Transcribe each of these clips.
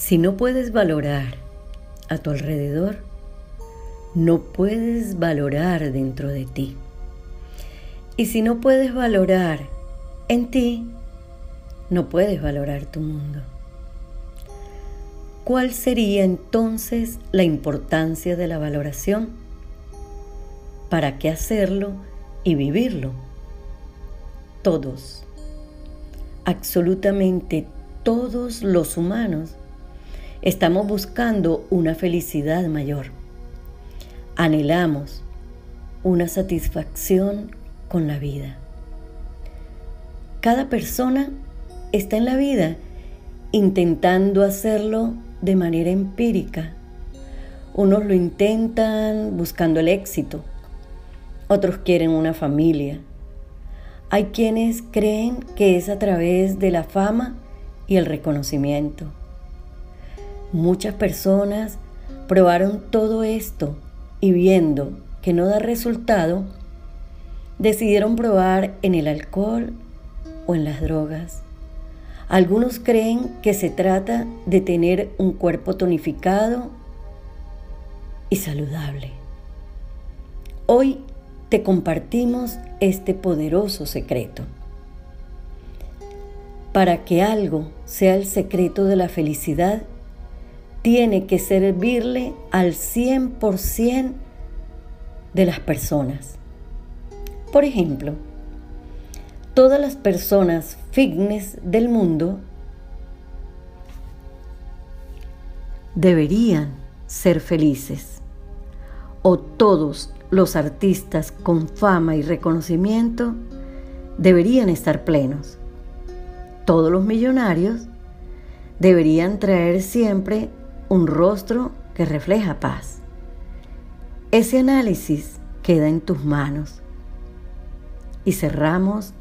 Si no puedes valorar a tu alrededor, no puedes valorar dentro de ti. Y si no puedes valorar en ti, no puedes valorar tu mundo. ¿Cuál sería entonces la importancia de la valoración? ¿Para qué hacerlo y vivirlo? Todos, absolutamente todos los humanos, estamos buscando una felicidad mayor. Anhelamos una satisfacción con la vida. Cada persona está en la vida intentando hacerlo de manera empírica. Unos lo intentan buscando el éxito, otros quieren una familia. Hay quienes creen que es a través de la fama y el reconocimiento. Muchas personas probaron todo esto y viendo que no da resultado, decidieron probar en el alcohol o en las drogas. Algunos creen que se trata de tener un cuerpo tonificado y saludable. Hoy te compartimos este poderoso secreto. Para que algo sea el secreto de la felicidad, tiene que servirle al 100% de las personas. Por ejemplo, todas las personas fitness del mundo deberían ser felices o todos los artistas con fama y reconocimiento deberían estar plenos. Todos los millonarios deberían traer siempre un rostro que refleja paz. Ese análisis queda en tus manos. Y cerramos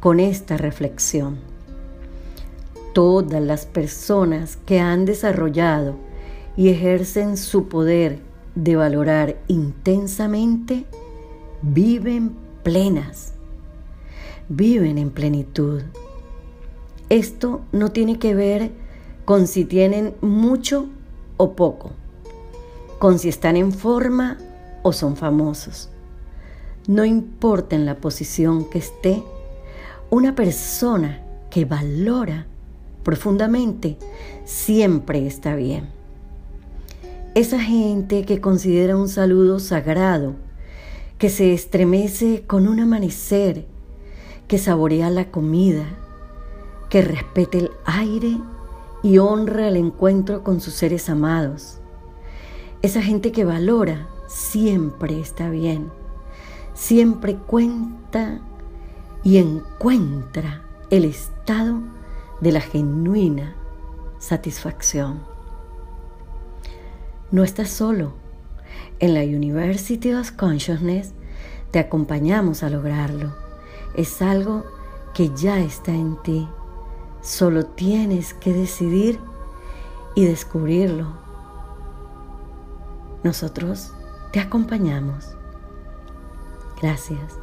con esta reflexión. Todas las personas que han desarrollado y ejercen su poder de valorar intensamente viven plenas, viven en plenitud. Esto no tiene que ver con si tienen mucho o poco, con si están en forma o son famosos. No importa en la posición que esté, una persona que valora profundamente siempre está bien. Esa gente que considera un saludo sagrado, que se estremece con un amanecer, que saborea la comida, que respete el aire y honra el encuentro con sus seres amados. Esa gente que valora siempre está bien, siempre cuenta y encuentra el estado de la genuina satisfacción. No estás solo. En la University of Consciousness te acompañamos a lograrlo. Es algo que ya está en ti. Solo tienes que decidir y descubrirlo. Nosotros te acompañamos. Gracias.